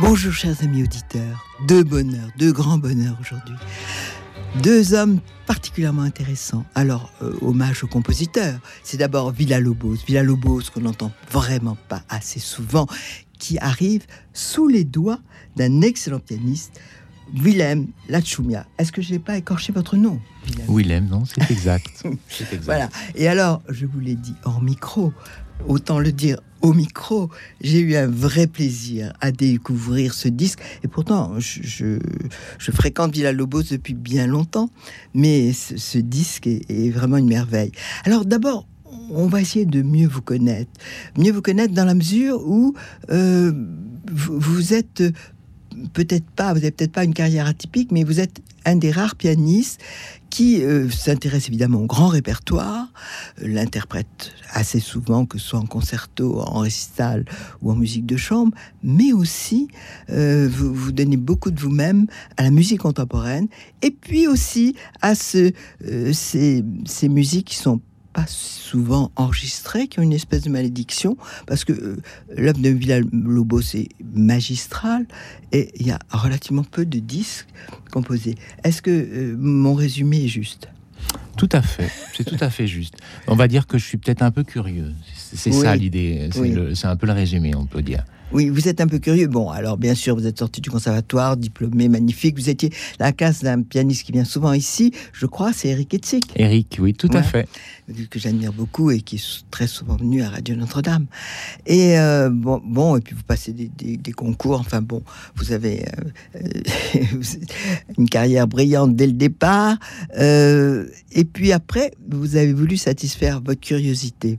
Bonjour chers amis auditeurs, deux bonheurs, deux grands bonheurs aujourd'hui. Deux hommes particulièrement intéressants. Alors, euh, hommage aux compositeurs. C'est d'abord Villa-Lobos. Villa-Lobos qu'on n'entend vraiment pas assez souvent, qui arrive sous les doigts d'un excellent pianiste, Willem Lachumia. Est-ce que je n'ai pas écorché votre nom Willem? Willem, non, c'est exact. C'est exact. Voilà. Et alors, je vous l'ai dit hors micro, autant le dire au micro, j'ai eu un vrai plaisir à découvrir ce disque. Et pourtant, je, fréquente Villa Lobos depuis bien longtemps, mais ce, disque est, vraiment une merveille. Alors d'abord, on va essayer de mieux vous connaître. Mieux vous connaître dans la mesure où euh, vous êtes peut-être pas, vous n'avez peut-être pas une carrière atypique, mais vous êtes un des rares pianistes qui euh, s'intéresse évidemment au grand répertoire, euh, l'interprète assez souvent, que ce soit en concerto, en récital ou en musique de chambre, mais aussi euh, vous, donnez beaucoup de vous-même à la musique contemporaine, et puis aussi à ce, ces, ces musiques qui sont pas souvent enregistrées, qui ont une espèce de malédiction, parce que euh, l'œuvre de Villa-Lobos est magistrale et il y a relativement peu de disques composés. Est-ce que euh, mon résumé est juste? Tout à fait, c'est tout à fait juste. On va dire que je suis peut-être un peu curieux. C'est Oui. ça l'idée. C'est Oui. le- c'est un peu le résumé, on peut dire. Oui, vous êtes un peu curieux. Bon, alors bien sûr, vous êtes sorti du conservatoire, diplômé, magnifique. Vous étiez la classe d'un pianiste qui vient souvent ici. Je crois, c'est Eric Etzik, Eric, oui, tout Ouais. à fait. que j'admire beaucoup et qui est très souvent venu à Radio Notre-Dame. Et euh, bon, bon, et puis vous passez des, des- des concours. Enfin bon, vous avez euh, euh, une carrière brillante dès le départ. Euh, et puis après, vous avez voulu satisfaire votre curiosité.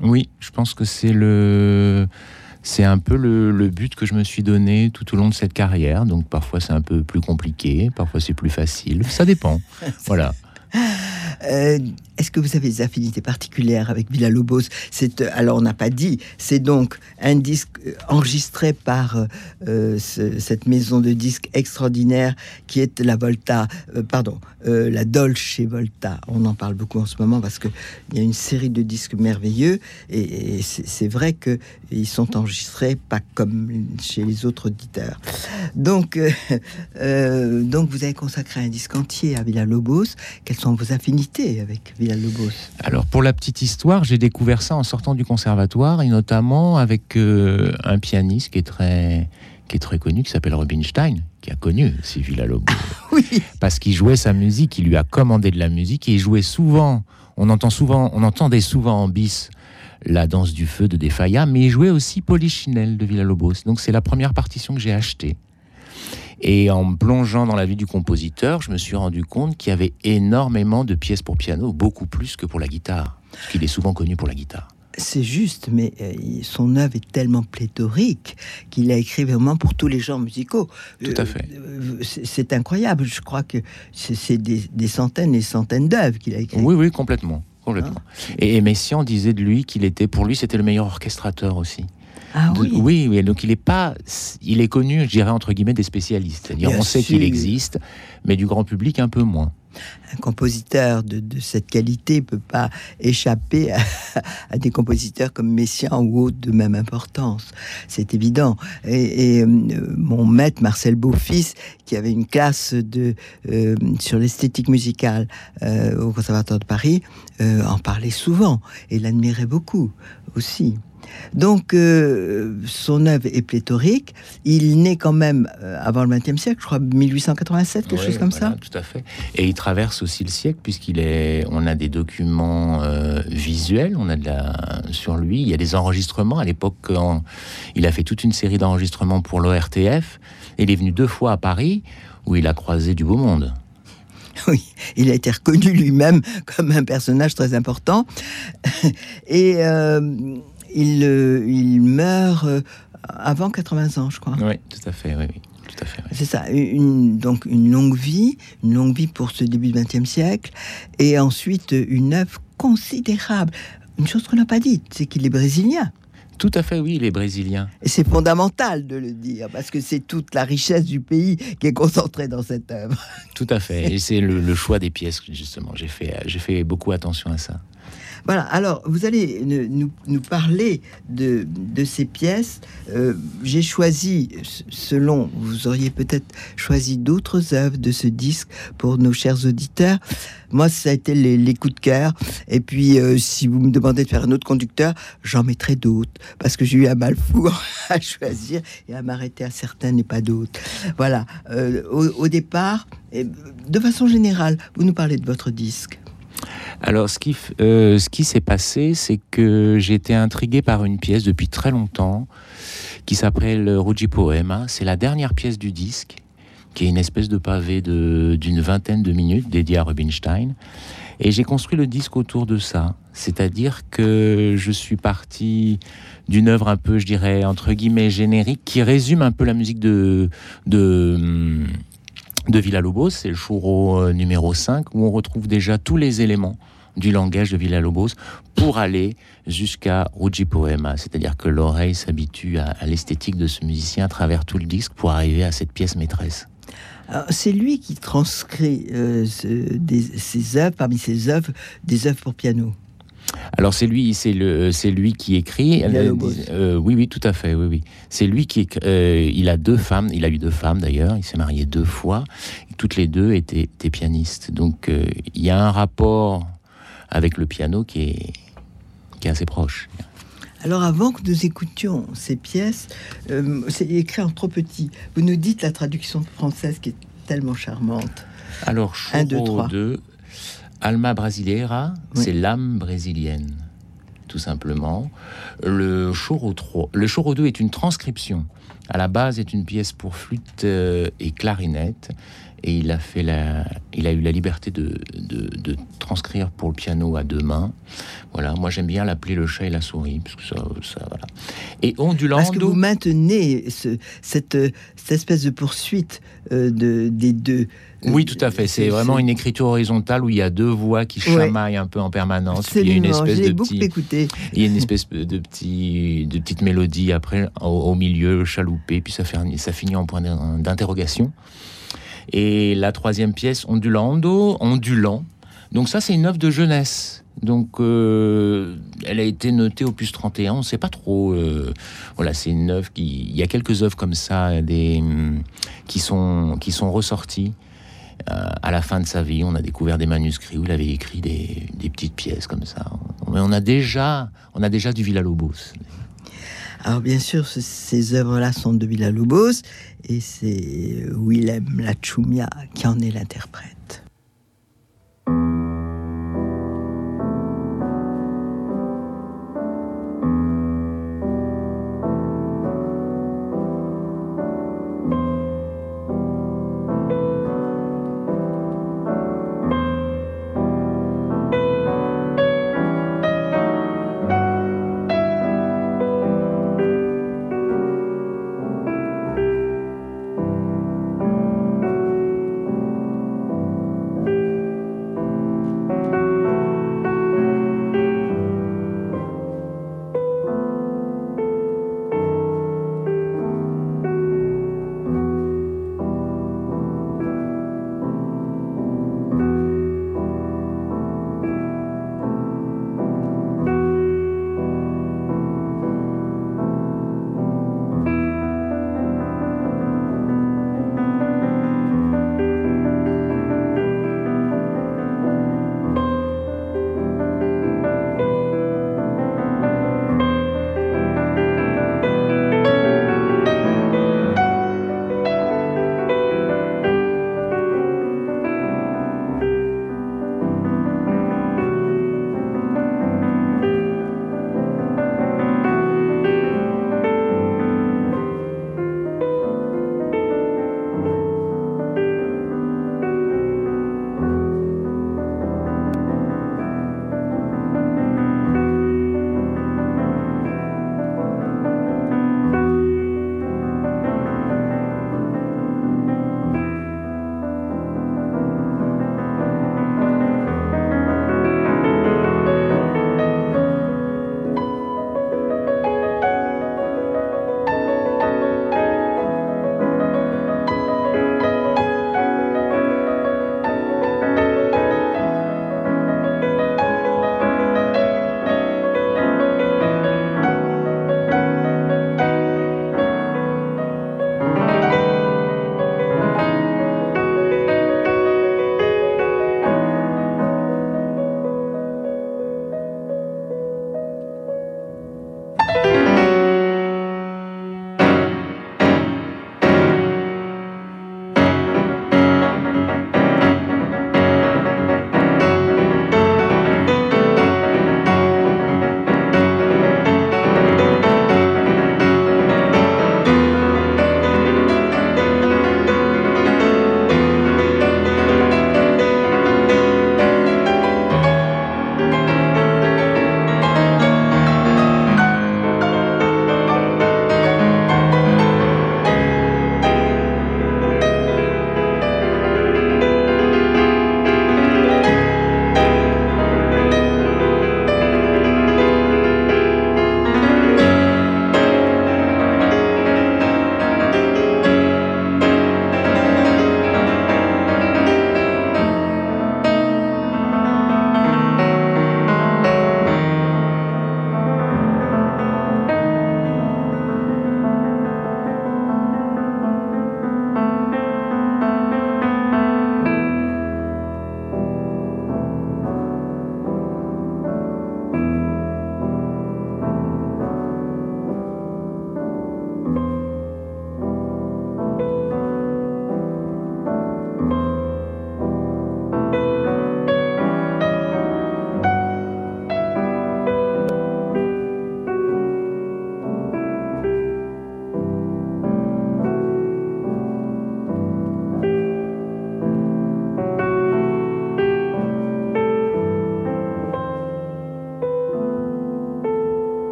Oui, je pense que c'est le. C'est un peu le, le but que je me suis donné tout au long de cette carrière. Donc parfois c'est un peu plus compliqué, parfois c'est plus facile. Ça dépend. voilà. Euh, Est-ce que vous avez des affinités particulières avec Villa Lobos C'est euh, alors on n'a pas dit. C'est donc un disque euh, enregistré par ce- cette maison de disques extraordinaire qui est la Volta, pardon, la Dolce Volta. On en parle beaucoup en ce moment parce que il y a une série de disques merveilleux et, c'est vrai que ils sont enregistrés pas comme chez les autres auditeurs. Donc, donc vous avez consacré un disque entier à Villa Lobos. Quelles sont vos affinités avec Villa Lobos Alors pour la petite histoire, j'ai découvert ça en sortant du conservatoire et notamment avec euh, un pianiste qui est très qui est très connu, qui s'appelle Rubinstein, qui a connu aussi Villa-Lobos. Oui. parce qu'il jouait sa musique, il lui a commandé de la musique et il jouait souvent. On entend souvent, on entendait souvent en bis la danse du feu de Defaya, mais il jouait aussi Polichinelle de Villa-Lobos. Donc c'est la première partition que j'ai achetée. Et en me plongeant dans la vie du compositeur, je me suis rendu compte qu'il y avait énormément de pièces pour piano, beaucoup plus que pour la guitare, qu'il est souvent connu pour la guitare. C'est juste, mais euh, son œuvre est tellement pléthorique qu'il a écrit vraiment pour tous les genres musicaux. Tout à fait. euh, c'est incroyable. Je crois que c'est des, des centaines et des centaines d'œuvres qu'il a écrites. Oui, oui, complètement. complètement. Et, et Messiaen disait de lui qu'il était, pour lui, c'était le meilleur orchestrateur aussi. Ah De- oui. oui, donc il est pas, il est connu, je dirais entre guillemets des spécialistes. C'est-à-dire, on sait qu'il existe, mais du grand public un peu moins. Un compositeur de, de cette qualité peut pas échapper à, à des compositeurs comme Messiaen ou autres de même importance. C'est évident. Et, et, euh, mon maître Marcel Beaufils, qui avait une classe de euh, sur l'esthétique musicale euh, au Conservatoire de Paris, en parlait souvent et l'admirait beaucoup aussi. Donc, euh, son œuvre est pléthorique. Il naît quand même euh, avant le XXe siècle, je crois 1887, quelque chose comme voilà, ça. Tout à fait. Et il traverse aussi le siècle puisqu'il est, on a des documents euh, visuels, on a de la sur lui. Il y a des enregistrements. À l'époque, il a fait toute une série d'enregistrements pour l'ORTF. Il est venu deux fois à Paris où il a croisé du beau monde. Oui, il a été reconnu lui-même comme un personnage très important. Et il, euh, il meurt euh, avant 80 ans, je crois. Oui, tout à fait. Oui, oui, oui. C'est ça, une, donc une longue vie, une longue vie pour ce début du XXe siècle, et ensuite une œuvre considérable. Une chose qu'on n'a pas dite, c'est qu'il est brésilien. Tout à fait, oui, il est brésilien. Et c'est fondamental de le dire, parce que c'est toute la richesse du pays qui est concentrée dans cette œuvre. Tout à fait. Et c'est le, le choix des pièces, justement. J'ai fait, j'ai fait beaucoup attention à ça. Voilà, alors vous allez nous, nous parler de, de, ces pièces. Euh, j'ai choisi, selon, vous auriez peut-être choisi d'autres œuvres de ce disque pour nos chers auditeurs. Moi, ça a été les, les coups de cœur. Et puis, euh, si vous me demandez de faire un autre conducteur, j'en mettrai d'autres. Parce que j'ai eu un mal fou à choisir et à m'arrêter à certains et pas d'autres. Voilà, euh, au, au départ, de façon générale, vous nous parlez de votre disque. Alors, ce qui, euh, ce qui s'est passé, c'est que j'ai été intrigué par une pièce depuis très longtemps qui s'appelle Ruggi Poema. C'est la dernière pièce du disque, qui est une espèce de pavé d'une vingtaine de minutes dédiée à Rubinstein. Et j'ai construit le disque autour de ça. C'est-à-dire que je suis parti d'une œuvre un peu, je dirais, entre guillemets, générique, qui résume un peu la musique de, de, hum, de Villa-Lobos, c'est le choureau euh, numéro 5, où on retrouve déjà tous les éléments du langage de Villa-Lobos pour aller jusqu'à Ruggi Poema, c'est-à-dire que l'oreille s'habitue à, l'esthétique de ce musicien à travers tout le disque pour arriver à cette pièce maîtresse. C'est lui qui transcrit euh, ses œuvres, parmi ses œuvres, des œuvres pour piano. Alors c'est lui, c'est le, c'est lui qui écrit. Euh, oui, oui, tout à fait, oui, oui. C'est lui qui, euh, il a deux femmes, il a eu deux femmes d'ailleurs. Il s'est marié deux fois. toutes les deux étaient, étaient pianistes. Donc euh, il y a un rapport avec le piano qui est, qui est assez proche. Alors avant que nous écoutions ces pièces, c'est écrit en trop petit. Vous nous dites la traduction française qui est tellement charmante. Alors, deux, trois. Alma Brasileira, c'est l'âme brésilienne, tout simplement. Le choro 3, le choro 2 est une transcription. À la base, est une pièce pour flûte euh, et clarinette, et il a fait la, il a eu la liberté de, de, transcrire pour le piano à deux mains. Voilà, moi j'aime bien l'appeler le chat et la souris, parce que ça, ça voilà. Et ondulando. Parce que vous maintenez ce, cette, cette espèce de poursuite euh, de, des deux oui, tout à fait. C'est vraiment une écriture horizontale où il y a deux voix qui chamaillent un peu en permanence. il y a une espèce de petit, il y a une espèce de petit, de petite mélodie après au, milieu chaloupé, puis ça, fait, ça finit en point d'interrogation. Et la troisième pièce, Ondulando, ondulant. Donc ça, c'est une œuvre de jeunesse. Donc, euh, elle a été notée au plus 31. On ne sait pas trop. Euh, voilà, c'est une œuvre qui. Il y a quelques œuvres comme ça, des qui sont qui sont ressorties. Euh, à la fin de sa vie, on a découvert des manuscrits où il avait écrit des, petites pièces comme ça. Mais on a déjà, on a déjà du Villa-Lobos. Alors bien sûr, ces œuvres-là sont de Villa-Lobos et c'est Willem Lachumia qui en est l'interprète.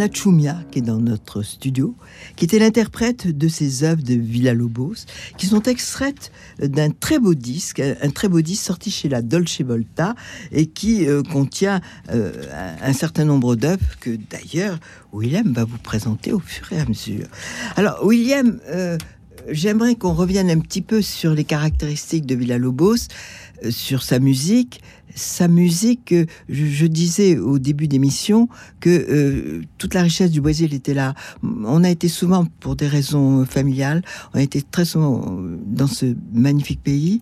Lachumia, qui est dans notre studio, qui était l'interprète de ces œuvres de Villa-Lobos, qui sont extraites d'un très beau disque, un très beau disque sorti chez la Dolce Volta et qui euh, contient euh, un certain nombre d'œuvres que d'ailleurs William va vous présenter au fur et à mesure. Alors, William, euh, j'aimerais qu'on revienne un petit peu sur les caractéristiques de Villa-Lobos, sur sa musique sa musique, euh, je, disais au début d'émission que euh, toute la richesse du Brésil était là. On a été souvent, pour des raisons familiales, on a été très souvent dans ce magnifique pays.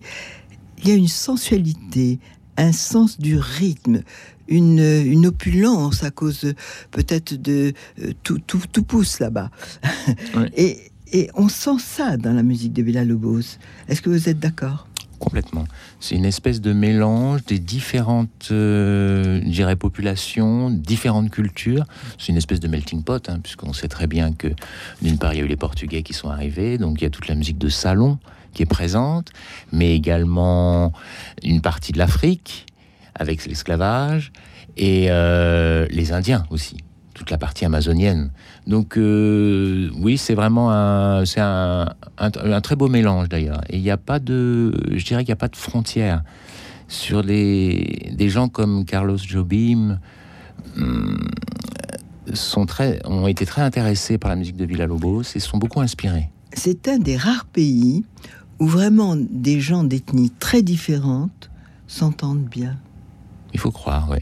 Il y a une sensualité, un sens du rythme, une, opulence à cause peut-être de euh, tout, tout, tout pousse là-bas. et, et on sent ça dans la musique de Villa Lobos. Est-ce que vous êtes d'accord? Complètement. C'est une espèce de mélange des différentes, euh, populations, différentes cultures. C'est une espèce de melting pot, hein, puisqu'on sait très bien que d'une part, il y a eu les Portugais qui sont arrivés, donc il y a toute la musique de salon qui est présente, mais également une partie de l'Afrique avec l'esclavage et euh, les Indiens aussi toute la partie amazonienne. Donc euh, oui, c'est vraiment un, c'est un, un, très beau mélange d'ailleurs. Et il n'y a pas de, je dirais qu'il n'y a pas de frontières sur les des gens comme Carlos Jobim. Hum, sont très, ont été très intéressés par la musique de Villa-Lobos et sont beaucoup inspirés. C'est un des rares pays où vraiment des gens d'ethnies très différentes s'entendent bien. Il faut croire, oui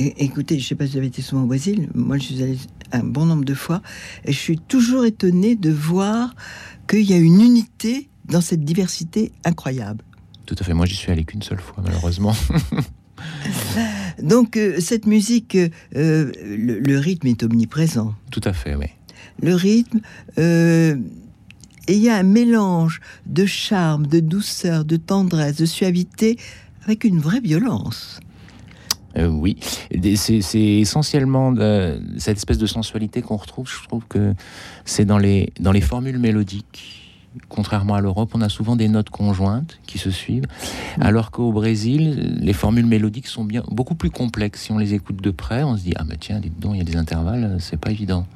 écoutez, je ne sais pas si vous avez été souvent au Brésil, moi je suis allé un bon nombre de fois, et je suis toujours étonné de voir qu'il y a une unité dans cette diversité incroyable. Tout à fait, moi j'y suis allé qu'une seule fois malheureusement. Donc euh, cette musique, euh, le, rythme est omniprésent. Tout à fait, oui. Le rythme, euh, et il y a un mélange de charme, de douceur, de tendresse, de suavité, avec une vraie violence. Euh, oui, c'est essentiellement cette espèce de sensualité qu'on retrouve. Je trouve que c'est dans les, dans les formules mélodiques. Contrairement à l'Europe, on a souvent des notes conjointes qui se suivent, alors qu'au Brésil, les formules mélodiques sont bien beaucoup plus complexes. Si on les écoute de près, on se dit ah mais tiens, dites donc, il y a des intervalles, c'est pas évident.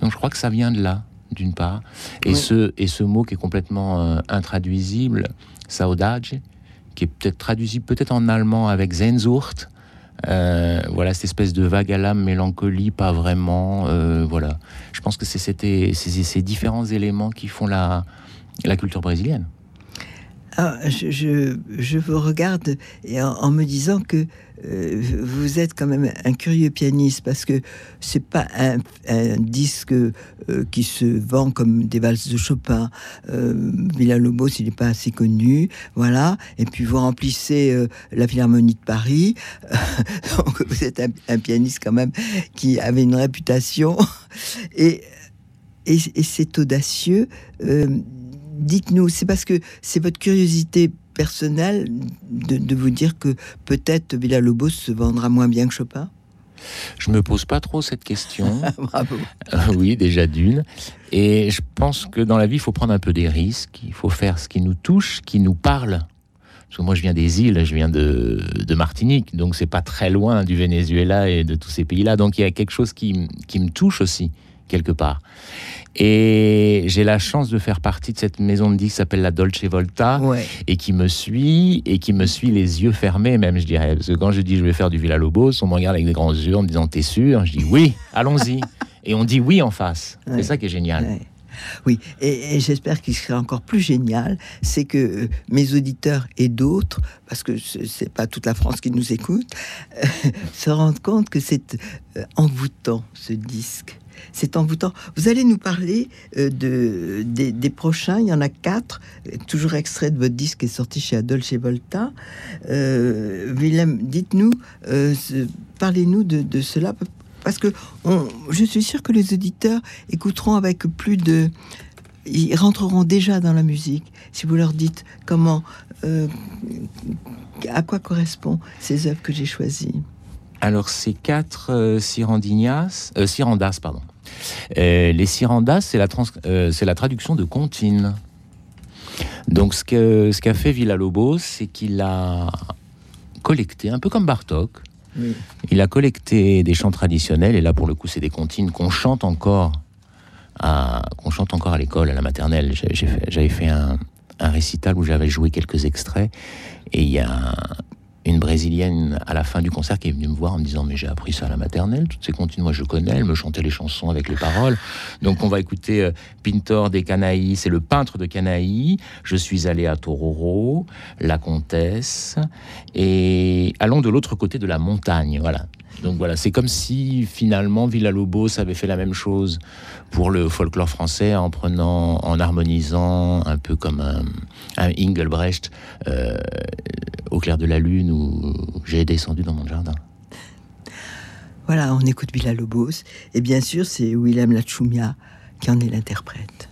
Donc je crois que ça vient de là, d'une part, et ce et ce mot qui est complètement euh, intraduisible, saudade, qui est peut-être traduisible peut-être en allemand avec Sehnsucht, euh, voilà, cette espèce de vague à l'âme, mélancolie, pas vraiment. Euh, voilà. Je pense que c'est ces différents éléments qui font la, la culture brésilienne. Ah, je, vous regarde et en, me disant que euh, vous êtes quand même un curieux pianiste parce que c'est pas un, disque euh, qui se vend comme des valses de Chopin. Euh, Villa Lobos, il n'est pas assez connu, voilà. Et puis vous remplissez euh, la Philharmonie de Paris, donc vous êtes un, pianiste quand même qui avait une réputation et c'est audacieux dites-nous, c'est parce que c'est votre curiosité personnelle de, vous dire que peut-être Villa Lobos se vendra moins bien que Chopin? Je me pose pas trop cette question. Bravo. Euh, oui, déjà d'une. Et je pense que dans la vie, il faut prendre un peu des risques. Il faut faire ce qui nous touche, qui nous parle. Parce que moi, je viens des îles, je viens de, de Martinique, donc c'est pas très loin du Venezuela et de tous ces pays-là. Donc il y a quelque chose qui, qui me touche aussi quelque part. Et j'ai la chance de faire partie de cette maison de disques qui s'appelle la Dolce Volta et qui me suit et qui me suit les yeux fermés même je dirais. Parce que quand je dis je vais faire du Villa Lobos on me regarde avec des grands yeux en me disant t'es sûr? Je dis oui allons-y. Et on dit oui en face. C'est ça qui est génial. Oui, et, j'espère qu'il serait encore plus génial, c'est que euh, mes auditeurs et d'autres, parce que c'est pas toute la France qui nous écoute, se rendent compte que c'est euh, envoûtant ce disque c'est envoûtant. Vous allez nous parler euh, de, des, prochains, il y en a quatre, toujours extrait de votre disque qui est sorti chez Adolphe Volta. Euh, Willem, dites-nous, euh, parlez-nous de, cela, parce que je suis sûr que les auditeurs écouteront avec plus de... Ils rentreront déjà dans la musique si vous leur dites comment, à quoi correspondent ces œuvres que j'ai choisies. Alors, ces quatre Sirandinas, Sirandas, pardon, euh, les Sirandas, c'est la, euh, la, traduction de comptine. Donc ce qu'a ce fait Villa-Lobos, c'est qu'il a collecté, un peu comme Bartok, Il a collecté des chants traditionnels, et là pour le coup c'est des comptines qu'on chante encore à, qu'on chante encore à l'école, à la maternelle. J'avais fait, un, un, récital où j'avais joué quelques extraits, et il y a une brésilienne à la fin du concert qui est venue me voir en me disant mais j'ai appris ça à la maternelle, toutes ces comptines moi je connais, elle me chantait les chansons avec les paroles. Donc on va écouter euh, Pintor des Canailles, c'est le peintre de Canailles. Je suis allé à Tororo, la comtesse et allons de l'autre côté de la montagne, voilà. Donc voilà, c'est comme si finalement Villa-Lobos avait fait la même chose pour le folklore français en prenant, en harmonisant un peu comme un, un euh, au clair de la lune où j'ai descendu dans mon jardin. Voilà, on écoute Villa-Lobos et bien sûr c'est Willem Lachumia qui en est l'interprète.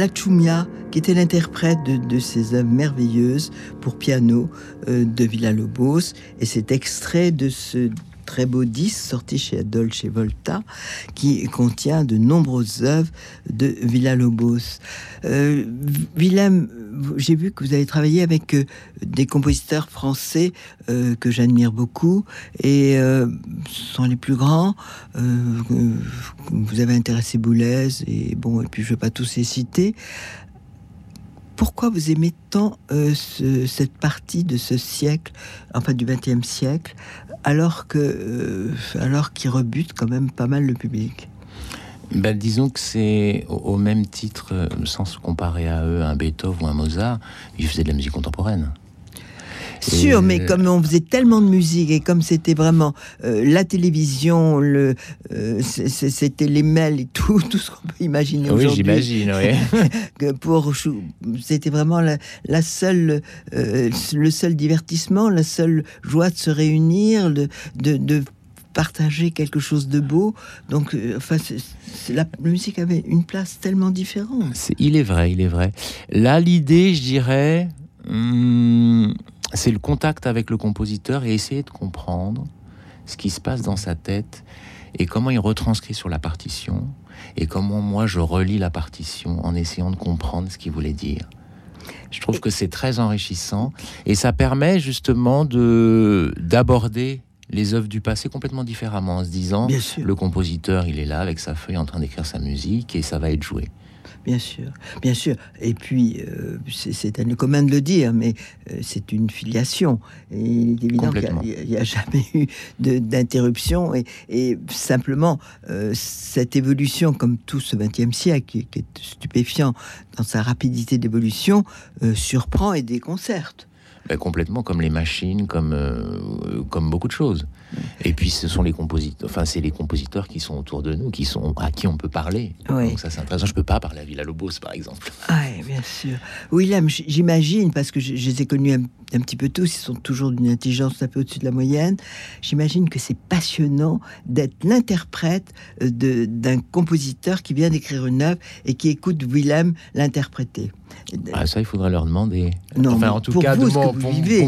Lachumia qui était l'interprète de, ces œuvres merveilleuses pour piano euh, de Villa-Lobos. Et cet extrait de ce très beau disque sorti chez Dolce Volta qui contient de nombreuses œuvres de Villa-Lobos. Euh, Willem, j'ai vu que vous avez travaillé avec euh, des compositeurs français euh, que j'admire beaucoup et euh, ce sont les plus grands. vous avez intéressé Boulez et bon, et puis je ne vais pas tous les citer pourquoi vous aimez tant cette partie de ce siècle, enfin du XXe siècle, alors que alors qu'il rebute quand même pas mal le public ben, disons que c'est au, même titre, euh, sans se comparer à eux, un Beethoven ou un Mozart, ils faisaient de la musique contemporaine. Sûr, mais comme on faisait tellement de musique et comme c'était vraiment euh, la télévision, le, euh, c'était les mails et tout, tout ce qu'on peut imaginer oui, j'imagine, oui. pour c'était vraiment la, la seule, le seul divertissement, la seule joie de se réunir, de, de, de partager quelque chose de beau. Donc, euh, enfin, la musique avait une place tellement différente. il est vrai, il est vrai. Là, l'idée, je dirais, hmm, c'est le contact avec le compositeur et essayer de comprendre ce qui se passe dans sa tête et comment il retranscrit sur la partition et comment moi je relis la partition en essayant de comprendre ce qu'il voulait dire. Je trouve que c'est très enrichissant et ça permet justement de d'aborder les œuvres du passé complètement différemment, en se disant le compositeur, il est là avec sa feuille en train d'écrire sa musique et ça va être joué. Bien sûr, bien sûr. Et puis, euh, c'est un commun de le dire, mais euh, c'est une filiation. Et il est évident qu'il n'y a, jamais eu d'interruption. Et, simplement, euh, cette évolution, comme tout ce XXe siècle, qui, qui, est stupéfiant dans sa rapidité d'évolution, surprend et déconcerte. Ben, complètement comme les machines, comme, euh, comme beaucoup de choses. Et puis ce sont les compositeurs, enfin c'est les compositeurs qui sont autour de nous, qui sont à qui on peut parler. Donc ça c'est intéressant. Je peux pas parler à Villa Lobos par exemple. Oui, bien sûr. William, j'imagine parce que je, les ai connus un, petit peu tous, ils sont toujours d'une intelligence un peu au-dessus de la moyenne. J'imagine que c'est passionnant d'être l'interprète euh, d'un compositeur qui vient d'écrire une œuvre et qui écoute Willem l'interpréter. Ah, ça, il faudrait leur demander. Non, enfin, en tout cas, de, mon,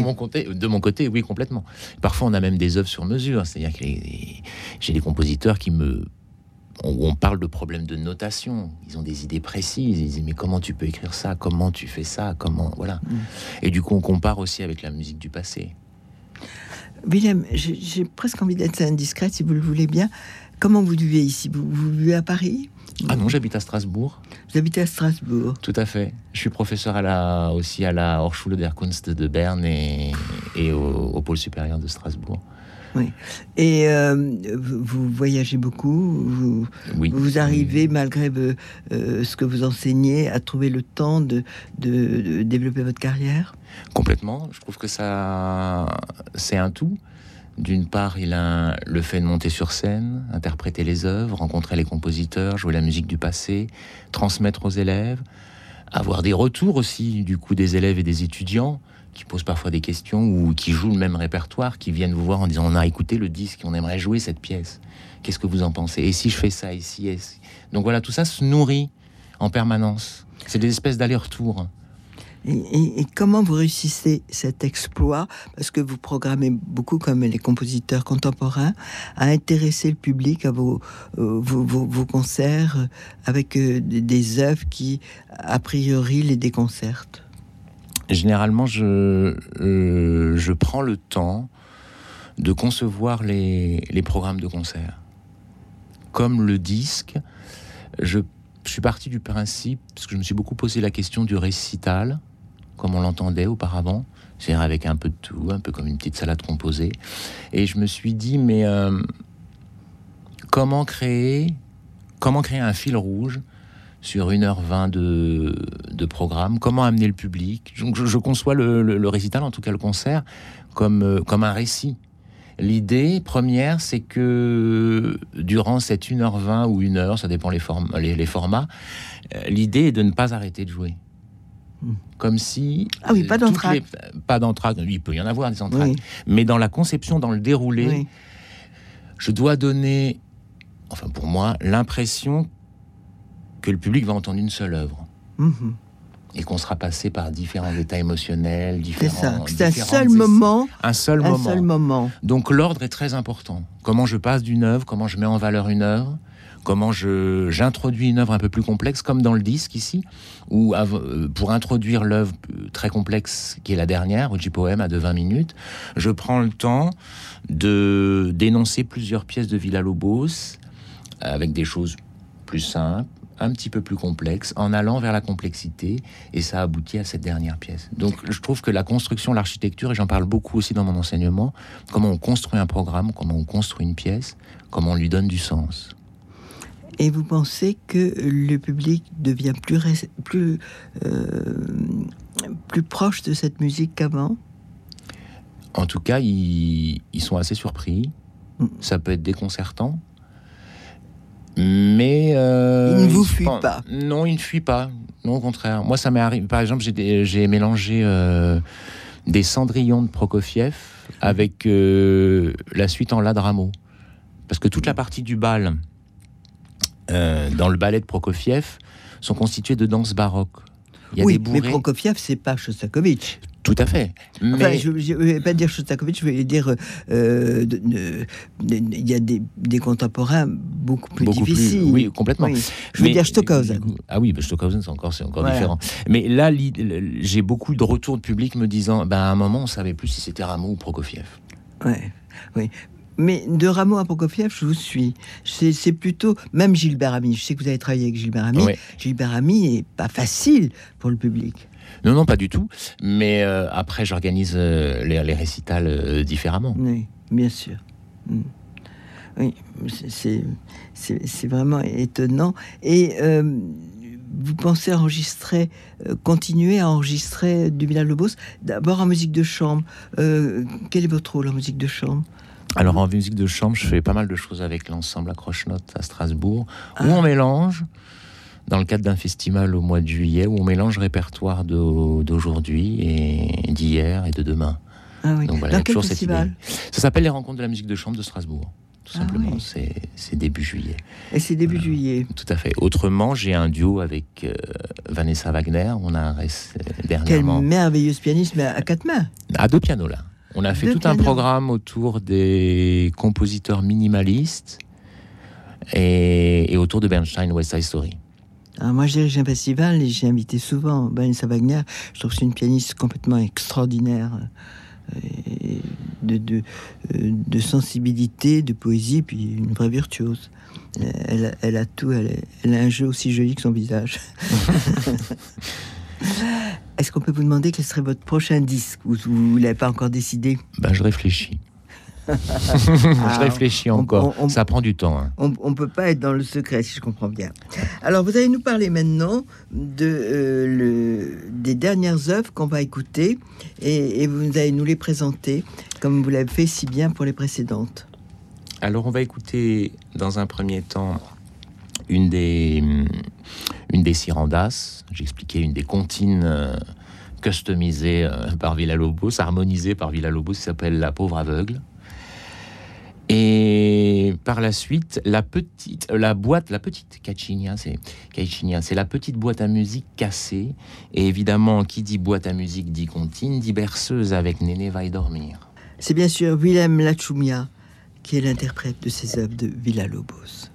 mon côté, de mon côté, oui, complètement. Parfois, on a même des œuvres sur mesure. C'est-à-dire que j'ai des compositeurs qui me on parle de problèmes de notation. Ils ont des idées précises. Ils disent mais comment tu peux écrire ça? Comment tu fais ça? Comment voilà. Mm. Et du coup, on compare aussi avec la musique du passé. William, j'ai presque envie d'être indiscrète, si vous le voulez bien. Comment vous vivez ici? Vous, vivez à Paris? Ah non, j'habite à Strasbourg. Vous habitez à Strasbourg Tout à fait. Je suis professeur à la, aussi à la Hochschule der Kunst de Berne et, et au, pôle supérieur de Strasbourg. Oui. Et euh, vous voyagez beaucoup, vous, oui. vous arrivez, malgré euh, ce que vous enseignez, à trouver le temps de, de, développer votre carrière? Complètement. Je trouve que ça, c'est un tout. D'une part, il a le fait de monter sur scène, interpréter les œuvres, rencontrer les compositeurs, jouer la musique du passé, transmettre aux élèves, avoir des retours aussi du coup des élèves et des étudiants qui posent parfois des questions ou qui jouent le même répertoire, qui viennent vous voir en disant on a écouté le disque, on aimerait jouer cette pièce. Qu'est-ce que vous en pensez? Et si je fais ça ici Donc voilà, tout ça se nourrit en permanence. C'est des espèces d'aller-retour. Et, comment vous réussissez cet exploit? Parce que vous programmez beaucoup, comme les compositeurs contemporains, à intéresser le public à vos, euh, vos, concerts avec euh, des œuvres qui, a priori, les déconcertent. Généralement, je, euh, je prends le temps de concevoir les, les programmes de concert. Comme le disque, je suis parti du principe, parce que je me suis beaucoup posé la question du récital, comme on l'entendait auparavant, c'est-à-dire avec un peu de tout, un peu comme une petite salade composée. Et je me suis dit, mais euh, comment créer, comment créer un fil rouge sur 1h20 de, de programme, comment amener le public? Donc je, conçois le, récital, en tout cas le concert, comme, euh, comme un récit. L'idée première, c'est que durant cette 1h20 ou 1 heure, ça dépend les, les, les formats, euh, l'idée est de ne pas arrêter de jouer. Comme si. Ah oui, pas d'entraque. Pas d'entraque. Il peut y en avoir des entraques. Mais dans la conception, dans le déroulé, je dois donner, enfin pour moi, l'impression que le public va entendre une seule œuvre. Mhm. Et qu'on sera passé par différents états émotionnels, C'est différents. ça. C'est un seul essais- moment. Un seul Un moment. seul moment. Donc l'ordre est très important. Comment je passe d'une œuvre, comment je mets en valeur une œuvre, comment j'introduis une œuvre un peu plus complexe, comme dans le disque ici, où euh, pour introduire l'œuvre euh, très complexe qui est la dernière, Oji Poème à de 20 minutes, je prends le temps de d'énoncer plusieurs pièces de Villa-Lobos avec des choses plus simples, un petit peu plus complexes, en allant vers la complexité, et ça aboutit à cette dernière pièce. Donc je trouve que la construction, l'architecture, et j'en parle beaucoup aussi dans mon enseignement, comment on construit un programme, comment on construit une pièce, comment on lui donne du sens. Et vous pensez que le public devient plus, plus, euh, plus proche de cette musique qu'avant? En tout cas, ils, ils sont assez surpris. Mm. Ça peut être déconcertant. Mais... euh, Ils ne vous pense- pas. Non, ils ne fuient pas. Non, au contraire. Moi, ça m'est arrivé. Par exemple, j'ai mélangé euh, des cendrillons de Prokofiev avec euh, la suite en la. Parce que toute la partie du bal, euh, dans le ballet de Prokofiev, sont constituées de danses baroques. Il y a Oui, des mais bourrées. Prokofiev, c'est pas Shostakovich. Tout à fait. Mais... Enfin, je ne vais pas dire Shostakovich, je vais dire euh, de- de- de- il y a des, des contemporains beaucoup plus beaucoup difficiles. plus. Oui, complètement. Oui. Je veux Mais- dire Stockhausen. Ah oui, bah, Stockhausen, c'est encore, c'est encore Voilà. différent. Mais là, j'ai beaucoup de retours de public me disant, ben, à un moment, on savait plus si c'était Rameau ou Prokofiev. Ouais, oui. Mais de Rameau à Prokofiev, je vous suis. C'est plutôt, même Gilbert Ami, je sais que vous avez travaillé avec Gilbert Ami, Ouais. Gilbert Ami est pas facile pour le public. Non, non, pas du tout. Mais euh, après, j'organise euh, les, les récitals euh, différemment. Oui, bien sûr. Mm. Oui, c'est- vraiment étonnant. Et vous pensez enregistrer, euh, continuer à enregistrer du Villa-Lobos, d'abord en musique de chambre. Euh, quel est votre rôle en musique de chambre? Alors, en musique de chambre, je fais pas mal de choses avec l'ensemble Accroche-Notes à Strasbourg, Ah. où on mélange, dans le cadre d'un festival au mois de juillet, où on mélange répertoire d'au- d'aujourd'hui et d'hier et de demain. Ah oui. Donc voilà, Dans quel festival. Ça s'appelle les rencontres de la musique de chambre de Strasbourg. Tout Ah simplement, oui. c'est début juillet. Et c'est début juillet. Tout à fait. Autrement, j'ai un duo avec euh, Vanessa Wagner. On a un ré- euh, Quelle dernièrement merveilleuse pianiste, mais à quatre mains. à deux pianos là. On a fait tout un programme autour des compositeurs minimalistes et, et autour de Bernstein West Side Story. Alors Ah, moi, je dirige un festival et j'ai invité souvent Vanessa Wagner. Je trouve que c'est une pianiste complètement extraordinaire, euh, et de, de, euh, de sensibilité, de poésie, puis une vraie virtuose. Elle, a- elle a tout, elle a un jeu aussi joli que son visage. Est-ce qu'on peut vous demander quel serait votre prochain disque? Ou vous ne l'avez pas encore décidé? Ben, je réfléchis. Ah, je réfléchis on- encore. on- on- Ça prend du temps. hein. On ne peut pas être dans le secret, si je comprends bien. Alors, vous allez nous parler maintenant de, euh, le, des dernières œuvres qu'on va écouter et, et vous allez nous les présenter comme vous l'avez fait si bien pour les précédentes. Alors, on va écouter dans un premier temps une des, hum, une des Sirandas. J'expliquais une des comptines euh, customisées euh, par Villa-Lobos, harmonisées par Villa-Lobos, qui s'appelle La pauvre aveugle. Et par la suite, la petite, la boîte, la petite Cacinia, c'est c'est la petite boîte à musique cassée. Et évidemment, qui dit boîte à musique dit comptine, dit berceuse avec Néné va y dormir. C'est bien sûr Willem Lachumia qui est l'interprète de ces œuvres de Villa-Lobos.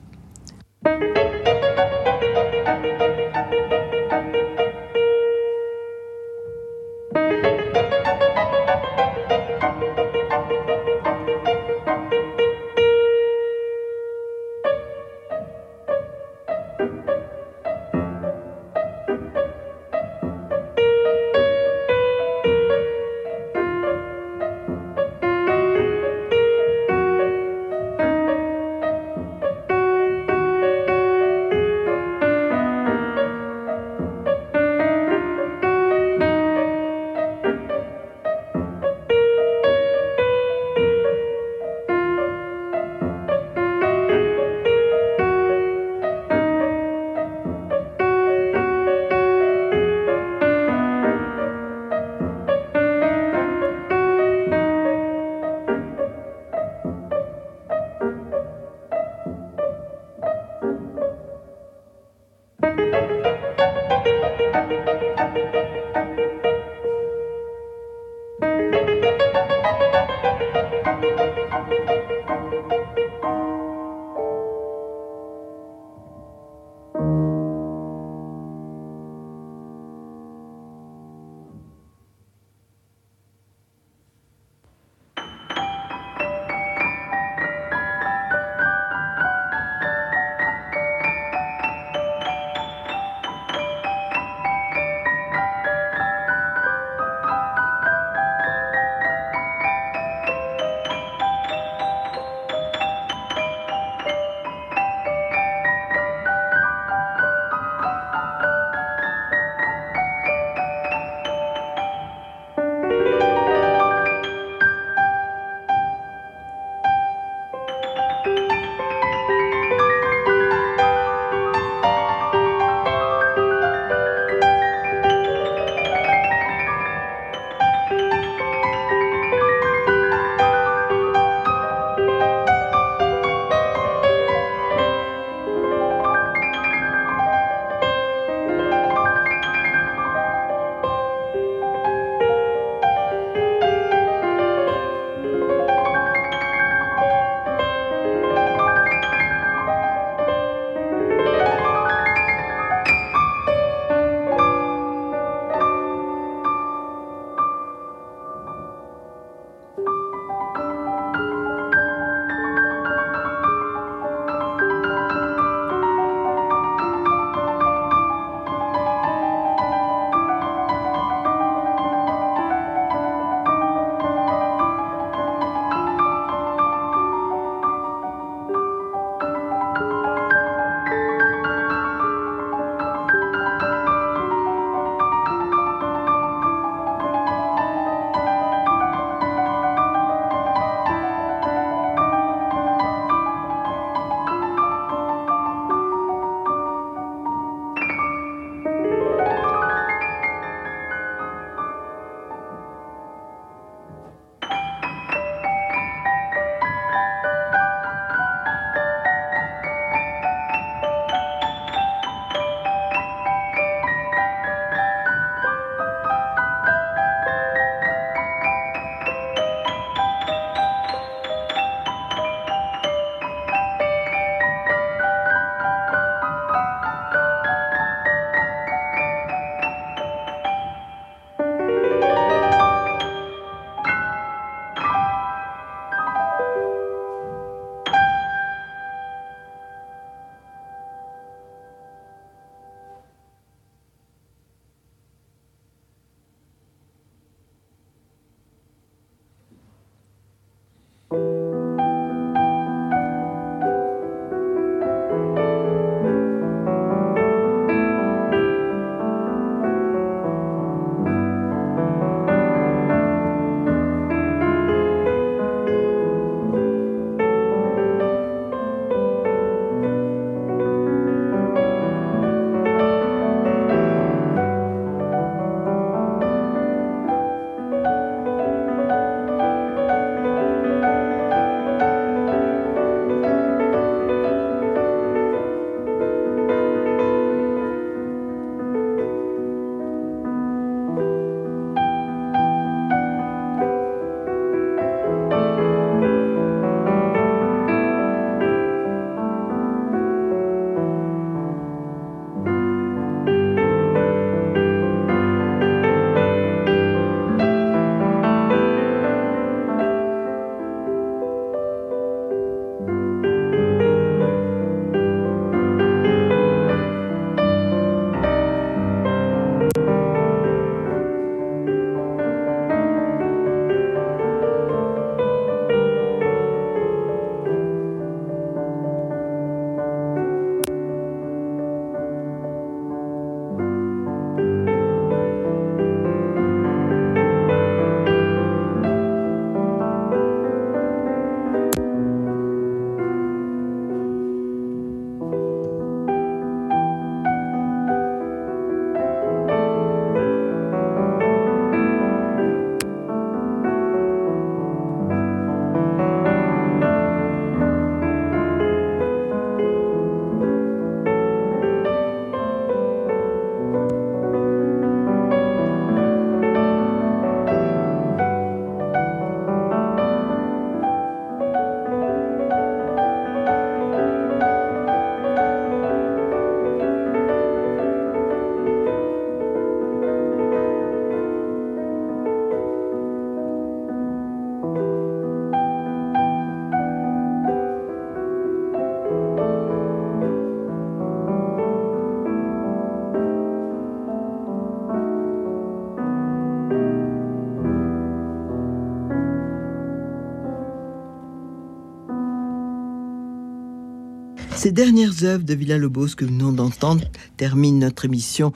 Ces dernières œuvres de Villa-Lobos que nous venons d'entendre terminent notre émission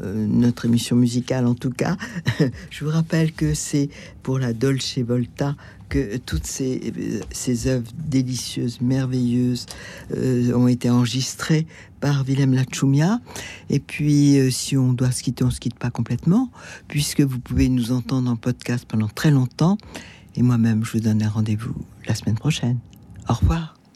euh, notre émission musicale en tout cas. Je vous rappelle que c'est pour la Dolce Volta que toutes ces, ces œuvres délicieuses, merveilleuses euh, ont été enregistrées par Willem Lachumia. Et puis, euh, si on doit se quitter, on se quitte pas complètement, puisque vous pouvez nous entendre en podcast pendant très longtemps. Et moi-même, je vous donne un rendez-vous la semaine prochaine. Au revoir.